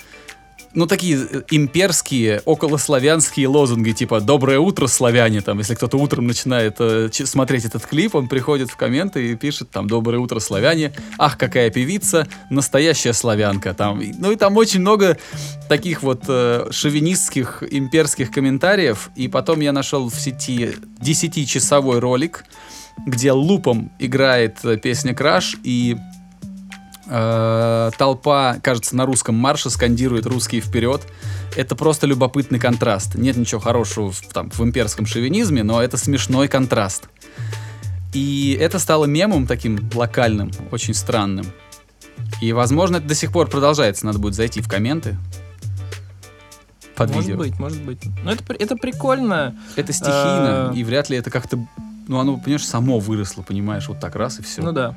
ну, такие э, имперские, околославянские лозунги, типа «Доброе утро, славяне!» Там, если кто-то утром начинает э, смотреть этот клип, он приходит в комменты и пишет там «Доброе утро, славяне!» «Ах, какая певица! Настоящая славянка!» там, Ну, и там очень много таких вот э, шовинистских имперских комментариев. И потом я нашел в сети 10-часовой ролик, где лупом играет э, песня «Краш», и э, толпа, кажется, на русском марше скандирует «Русские вперед». Это просто любопытный контраст. Нет ничего хорошего в, там, в имперском шовинизме, но это смешной контраст. И это стало мемом таким локальным, очень странным. И, возможно, это до сих пор продолжается. Надо будет зайти в комменты под может видео. быть, может быть. Но это, при- это прикольно. Это стихийно, А. и вряд ли это как-то... Ну, оно, понимаешь, само выросло, понимаешь, вот так раз и все. Ну да.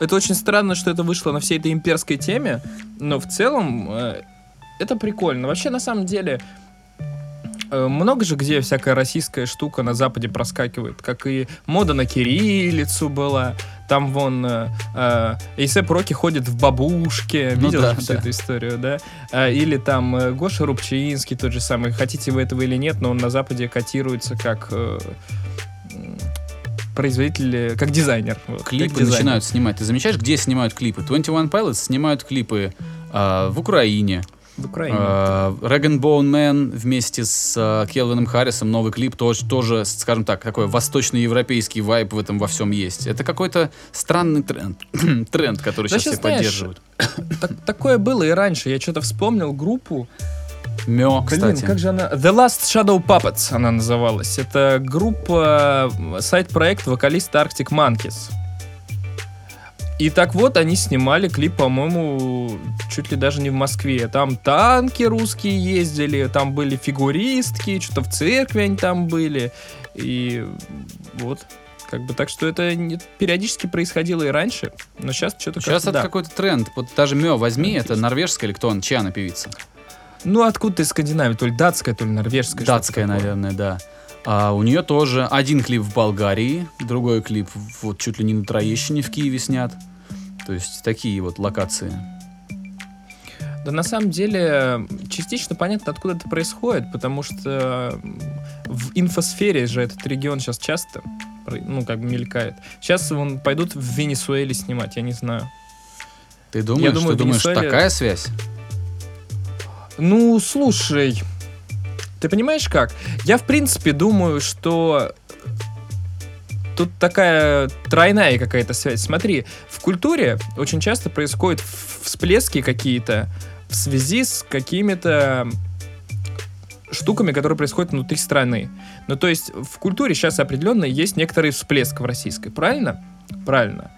Это очень странно, что это вышло на всей этой имперской теме, но в целом э, это прикольно. Вообще, на самом деле, э, много же где всякая российская штука на Западе проскакивает, как и мода на кириллицу была. Там вон э, э, A$AP Роки ходит в бабушке, Ну видел да, всю да. эту историю, да? А, или там э, Гоша Рубчинский тот же самый, хотите вы этого или нет, но он на Западе котируется как э, производитель, э, как дизайнер. вот, как Клипы дизайнер. начинают снимать. Ты замечаешь, где снимают клипы? 21 Pilots снимают клипы а, в Украине. В Украине. А, Rag Bone Man вместе с а, Келвином Харрисом новый клип тоже, тоже, скажем так, такой восточноевропейский вайб в этом во всем есть. Это какой-то странный тренд, тренд, который Да сейчас все знаешь, поддерживают. Так- такое было и раньше. Я что-то вспомнил группу. Мё, Блин, кстати. как же она? The Last Shadow Puppets она называлась. Это группа, сайт-проект вокалиста Arctic Monkeys. И так вот, они снимали клип, по-моему, чуть ли даже не в Москве. Там танки русские ездили, там были фигуристки, что-то в церкви они там были. И вот. Как бы так что это не- периодически происходило и раньше, но сейчас что-то Сейчас как-то это да. какой-то тренд. Вот даже Мё возьми, это норвежская или кто он, чья она певица? Ну, откуда ты из Скандинавии? То ли датская, то ли норвежская. Датская, наверное, да. А у нее тоже один клип в Болгарии, другой клип вот чуть ли не на Троещине в Киеве снят. То есть такие вот локации. Да на самом деле частично понятно, откуда это происходит, потому что в инфосфере же этот регион сейчас часто, ну, как бы мелькает. Сейчас вон пойдут в Венесуэле снимать, я не знаю. Ты думаешь, думаю, ты думаешь, Венесуэле- такая связь? Ну, слушай, ты понимаешь как? Я, в принципе, думаю, что тут такая тройная какая-то связь. Смотри, в культуре очень часто происходят всплески какие-то в связи с какими-то штуками, которые происходят внутри страны. Ну, то есть в культуре сейчас определенно есть некоторый всплеск в российской, правильно? Правильно.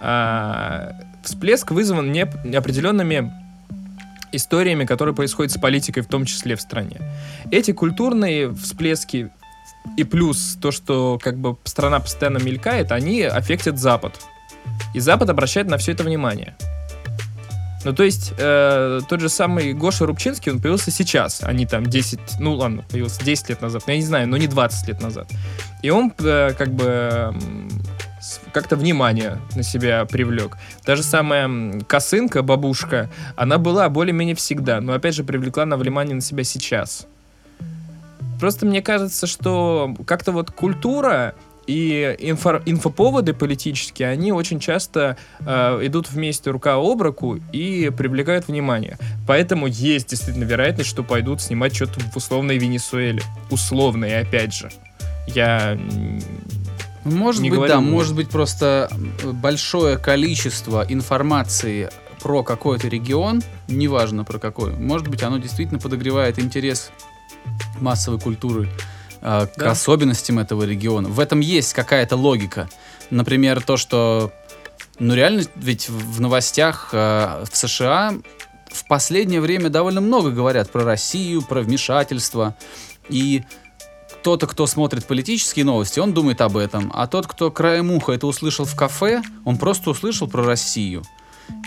А, всплеск вызван не определенными историями, которые происходят с политикой, в том числе в стране. Эти культурные всплески и плюс то, что как бы страна постоянно мелькает, они аффектят Запад. И Запад обращает на все это внимание. Ну, то есть, э, тот же самый Гоша Рубчинский, он появился сейчас, а не там 10, ну ладно, появился 10 лет назад, ну, я не знаю, но не 20 лет назад. И он э, как бы как-то внимание на себя привлек. Та же самая косынка, бабушка, она была более-менее всегда, но опять же привлекла на внимание на себя сейчас. Просто мне кажется, что как-то вот культура И инфо- инфоповоды политические, они очень часто э, идут вместе рука об руку и привлекают внимание. Поэтому есть действительно вероятность, что пойдут снимать что-то в условной Венесуэле. Условной, опять же. Я Может Не быть, да, может. может быть просто большое количество информации про какой-то регион, неважно про какой, может быть, оно действительно подогревает интерес массовой культуры э, к Да. особенностям этого региона. В этом есть какая-то логика. Например, то, что, ну реально, ведь в в новостях э, в США в последнее время довольно много говорят про Россию, про вмешательство. И кто-то, кто смотрит политические новости, он думает об этом. А тот, кто краем уха это услышал в кафе, он просто услышал про Россию.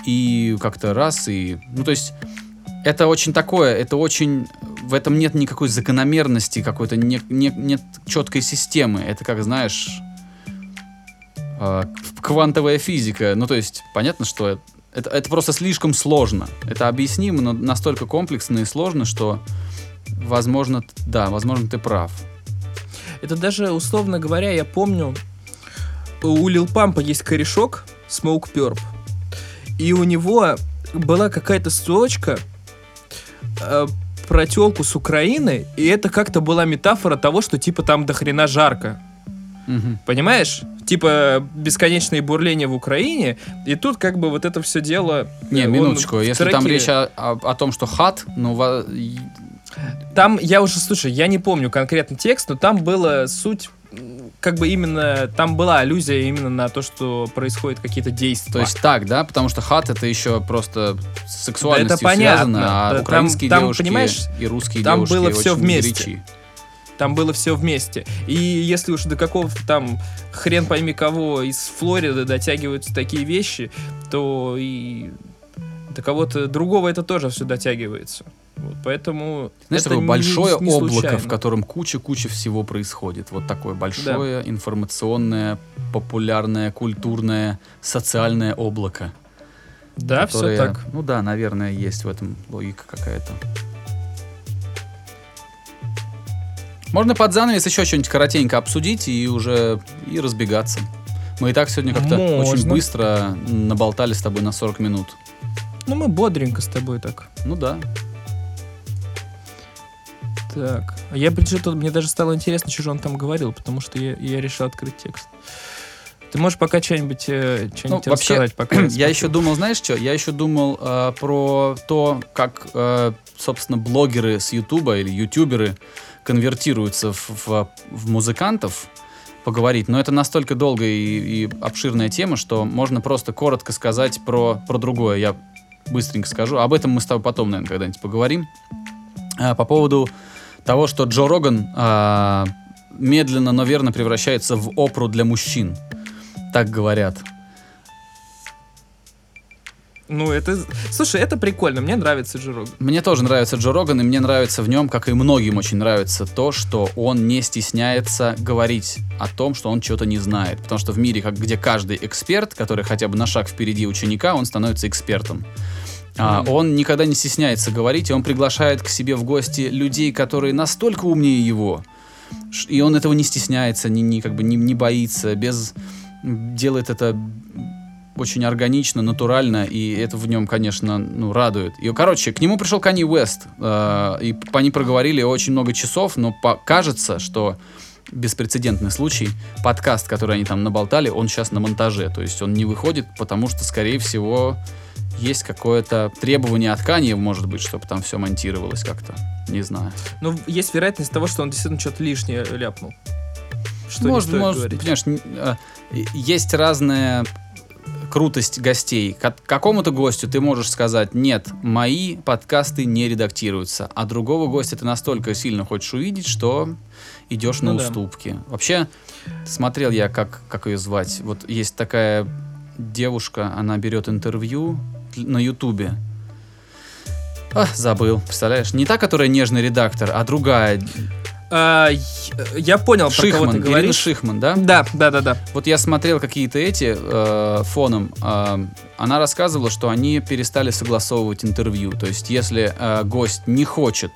И как-то раз, и... Ну, то есть, это очень такое, это очень... В этом нет никакой закономерности, какой-то не- не- нет четкой системы. Это как, знаешь, э, квантовая физика. Ну, то есть, понятно, что это, это просто слишком сложно. Это объяснимо, но настолько комплексно и сложно, что, возможно, да, возможно, ты прав. Это даже, условно говоря, я помню, у Лил Пампа есть корешок Smoke Purp, и у него была какая-то строчка э, про телку с Украины, и это как-то была метафора того, что типа там до хрена жарко. Мгм. Понимаешь? Типа бесконечное бурление в Украине, и тут как бы вот это все дело... Не, э, минуточку, если там треке- речь о, о- о том, что хат, ну, Там, я уже, слушай, я не помню конкретно текст, но там была суть, как бы именно, там была аллюзия именно на то, что происходят какие-то действия. то есть так, да, потому что хат это еще просто с сексуальностью Да это понятно, связано, а да, украинские там- там, девушки понимаешь, и русские там девушки было очень вместе. горячи. Там было все вместе. И если уж до какого-то там хрен пойми кого из Флориды дотягиваются такие вещи, то и до кого-то другого это тоже все дотягивается. Вот, поэтому Знаешь, это такое не- большое не облако, случайно. в котором куча-куча всего происходит. Вот такое большое информационное, популярное, культурное, социальное облако. Да, все которое- так. Ну да, наверное, есть в этом логика какая-то. Можно под занавес еще что-нибудь коротенько обсудить и уже и разбегаться. Мы и так сегодня как-то Можно. очень быстро наболтали с тобой на 40 минут. Ну, мы бодренько с тобой так. Ну да. Так. А я что-то мне даже стало интересно, что же он там говорил, потому что я, я решил открыть текст. Ты можешь пока что-нибудь э, что-нибудь Ну, вообще, рассказать, пока Я смотрю? еще думал, знаешь что? Я еще думал э, про то, как, э, собственно, блогеры с Ютуба или ютуберы конвертируются в, в- в музыкантов поговорить. Но это настолько долгая и, и обширная тема, что можно просто коротко сказать про, про другое. Я быстренько скажу. Об этом мы с тобой потом, наверное, когда-нибудь поговорим. А, по поводу того, что Джо Роган а, медленно, но верно превращается в опру для мужчин. Так говорят. Ну, это... Слушай, это прикольно, мне нравится Джо Роган. Мне тоже нравится Джо Роган, и мне нравится в нем, как и многим очень нравится, то, что он не стесняется говорить о том, что он чего-то не знает. Потому что в мире, как, где каждый эксперт, который хотя бы на шаг впереди ученика, он становится экспертом. А, он никогда не стесняется говорить, и он приглашает к себе в гости людей, которые настолько умнее его. И он этого не стесняется, не, не, как бы не, не боится, без делает это очень органично, натурально, и это в нем, конечно, ну, радует. И, короче, к нему пришел Канни Уэст, э, и они проговорили очень много часов, но по- кажется, что беспрецедентный случай, подкаст, который они там наболтали, он сейчас на монтаже, то есть он не выходит, потому что, скорее всего, есть какое-то требование от Канье, может быть, чтобы там все монтировалось как-то, не знаю. Ну, есть вероятность того, что он действительно что-то лишнее ляпнул. Что может, не может, говорить. понимаешь, э, есть разная крутость гостей. К какому-то гостю ты можешь сказать, нет, мои подкасты не редактируются, а другого гостя ты настолько сильно хочешь увидеть, что идешь на Ну да. уступки. Вообще, смотрел я, как, как ее звать. Вот есть такая девушка, она берет интервью на Ютубе. А, забыл, представляешь? Не та, которая нежный редактор, а другая. А, я- понял, про кого Шихман, ты Ирина говоришь. Шихман, да? Да, да, да, да. Вот я смотрел какие-то эти э, фоном. э, она рассказывала, что они перестали согласовывать интервью. То есть, если э, гость не хочет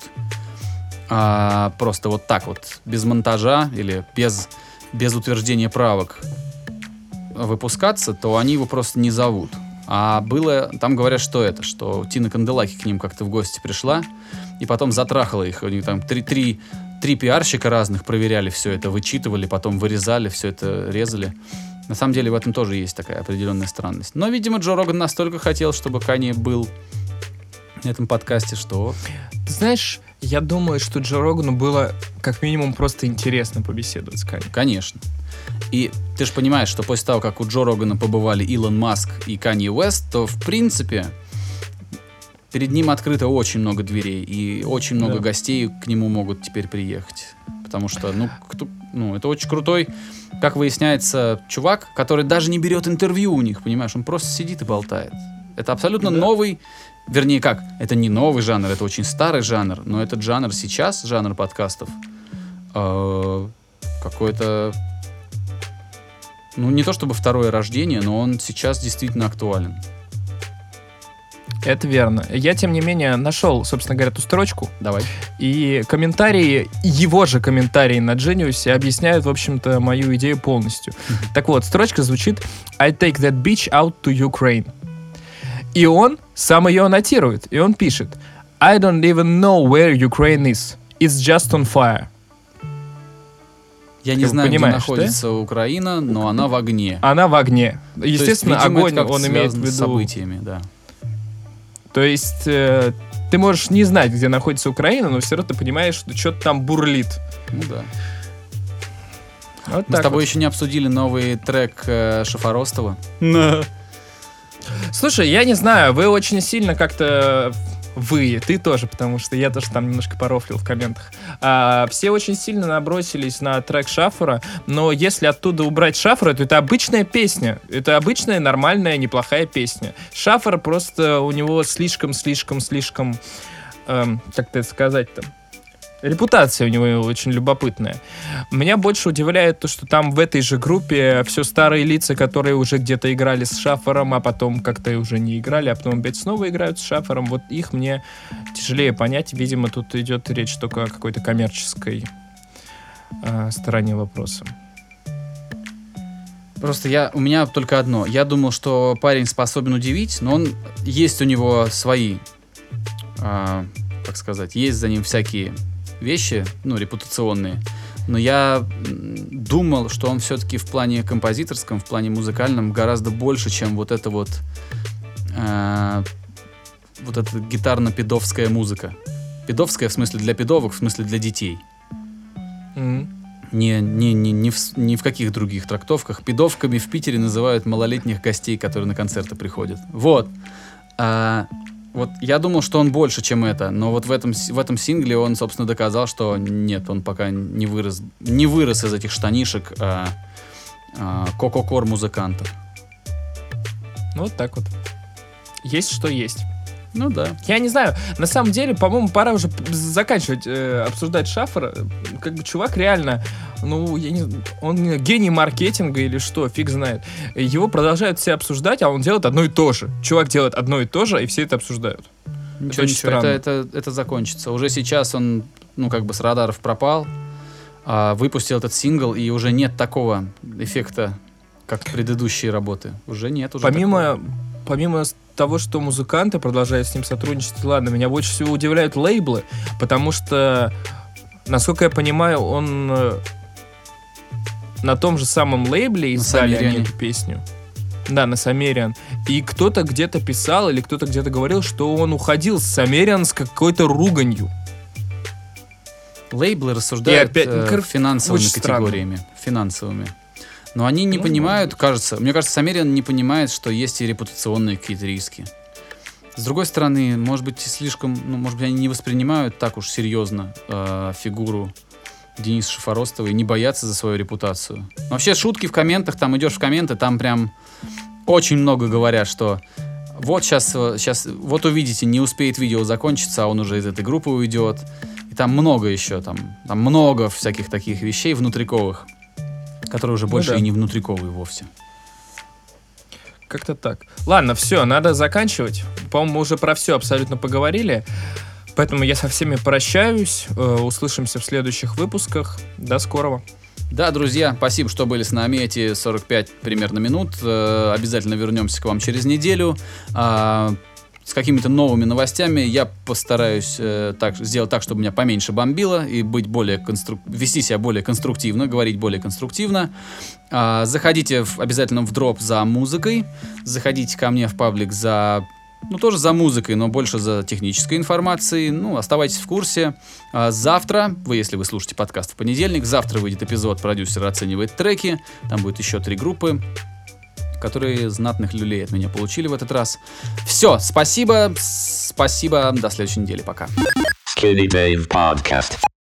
а, просто вот так вот, без монтажа или без без утверждения правок выпускаться, то они его просто не зовут. А было, там говорят, что это, что Тина Канделаки к ним как-то в гости пришла, и потом затрахала их. У них там три, три, три пиарщика разных проверяли все это, вычитывали, потом вырезали, все это резали. На самом деле в этом тоже есть такая определенная странность. Но, видимо, Джо Роган настолько хотел, чтобы Кани был на этом подкасте, что... Ты знаешь, я думаю, что Джо Рогану было как минимум просто интересно побеседовать с Канни. Конечно. И ты же понимаешь, что после того, как у Джо Рогана побывали Илон Маск и Канье Уэст, то, в принципе, перед ним открыто очень много дверей, и очень много Да. гостей к нему могут теперь приехать. Потому что, ну, кто, ну, это очень крутой, как выясняется, чувак, который даже не берет интервью у них, понимаешь, он просто сидит и болтает. Это абсолютно Да. новый, вернее как, это не новый жанр, это очень старый жанр, но этот жанр сейчас, жанр подкастов, э, какой-то ну, не то чтобы второе рождение, но он сейчас действительно актуален. Это верно. Я, тем не менее, нашел, собственно говоря, эту строчку, Давай. и комментарии, его же комментарии на Genius объясняют, в общем-то, мою идею полностью. Так вот, строчка звучит «I take that bitch out to Ukraine». И он сам ее аннотирует, и он пишет «I don't even know where Ukraine is. It's just on fire». Я не знаю, где понимаешь, да? находится Украина, но она в огне. Она в огне. То есть, Естественно, видимо, огонь он имеет в виду... с событиями, да. То есть э, ты можешь не знать, где находится Украина, но все равно ты понимаешь, что что-то там бурлит. Ну да. Вот Мы с тобой вот. еще не обсудили новый трек э, Шафаростова. Слушай, я не знаю, вы очень сильно как-то вы, ты тоже, потому что я тоже там немножко порофлил в комментах. А, все очень сильно набросились на трек Шафера, но если оттуда убрать Шафера, то это обычная песня. Это обычная, нормальная, неплохая песня. Шафер просто у него слишком-слишком-слишком, эм, как это сказать-то, репутация у него очень любопытная. Меня больше удивляет то, что там в этой же группе все старые лица, которые уже где-то играли с Шафером, а потом как-то уже не играли, а потом опять снова играют с Шафером. Вот их мне тяжелее понять. Видимо, тут идет речь только о какой-то коммерческой э, стороне вопроса. Просто я, у меня только одно. Я думал, что парень способен удивить, но он есть у него свои, а, как сказать, есть за ним всякие вещи, ну, репутационные. Но я думал, что он все-таки в плане композиторском, в плане музыкальном гораздо больше, чем вот это вот а, вот эта гитарно-педовская музыка. Педовская в смысле для педовых, в смысле для детей. Мгм. Не, не, не, не, в, ни в каких других трактовках. Пидовками в Питере называют малолетних гостей, которые на концерты приходят. Вот. А, вот я думал, что он больше, чем это, но вот в этом, в этом сингле он, собственно, доказал, что нет, он пока не вырос, не вырос из этих штанишек а, а, коко-кор музыкантов. Ну, вот так вот. Есть что есть. Ну да. Я не знаю, на самом деле, по-моему, пора уже заканчивать э, обсуждать Шафера. Как бы чувак реально, ну, я не он гений маркетинга или что, фиг знает. Его продолжают все обсуждать, а он делает одно и то же. Чувак делает одно и то же, и все это обсуждают. Ничего, очень ничего, это, странно. это, это закончится. Уже сейчас он, ну, как бы с радаров пропал, а, выпустил этот сингл, и уже нет такого эффекта, как предыдущие работы. Уже нет. Уже Помимо, такого. помимо того, что музыканты продолжают с ним сотрудничать, ладно, меня больше всего удивляют лейблы, потому что, насколько я понимаю, он э, на том же самом лейбле издали они эту песню. Да, на Самериан. И кто-то где-то писал или кто-то где-то говорил, что он уходил с Самериан с какой-то руганью. Лейблы рассуждают опять, ну, э, финансовыми очень странно. категориями. Финансовыми. Но они не Ну, понимают, кажется, мне кажется, Самериан не понимает, что есть и репутационные какие-то риски. С другой стороны, может быть, слишком, ну, может быть, они не воспринимают так уж серьезно э, фигуру Дениса Шафоростова и не боятся за свою репутацию. Но вообще шутки в комментах, там идешь в комменты, там прям очень много говорят, что вот сейчас, сейчас, вот увидите, не успеет видео закончиться, а он уже из этой группы уйдет. И там много еще, там, там много всяких таких вещей внутриковых, которые уже Ну больше да. и не внутриковые вовсе. Как-то так. Ладно, все, надо заканчивать. По-моему, мы уже про все абсолютно поговорили. Поэтому я со всеми прощаюсь. Э, Услышимся в следующих выпусках. До скорого. Да, друзья, спасибо, что были с нами эти 45 примерно минут. Э, обязательно вернемся к вам через неделю. С какими-то новыми новостями. Я постараюсь э, так, сделать так, чтобы меня поменьше бомбило и быть более конструк... вести себя более конструктивно, говорить более конструктивно. А, заходите в, обязательно в дроп за музыкой. Заходите ко мне в паблик за ну, тоже за музыкой, но больше за технической информацией. Ну, оставайтесь в курсе. А завтра, вы, если вы слушаете подкаст в понедельник, завтра выйдет эпизод «Продюсер оценивает треки». Там будет еще три группы которые знатных люлей от меня получили в этот раз. Все, спасибо, спасибо, до следующей недели, пока. Skinny Dave Podcast.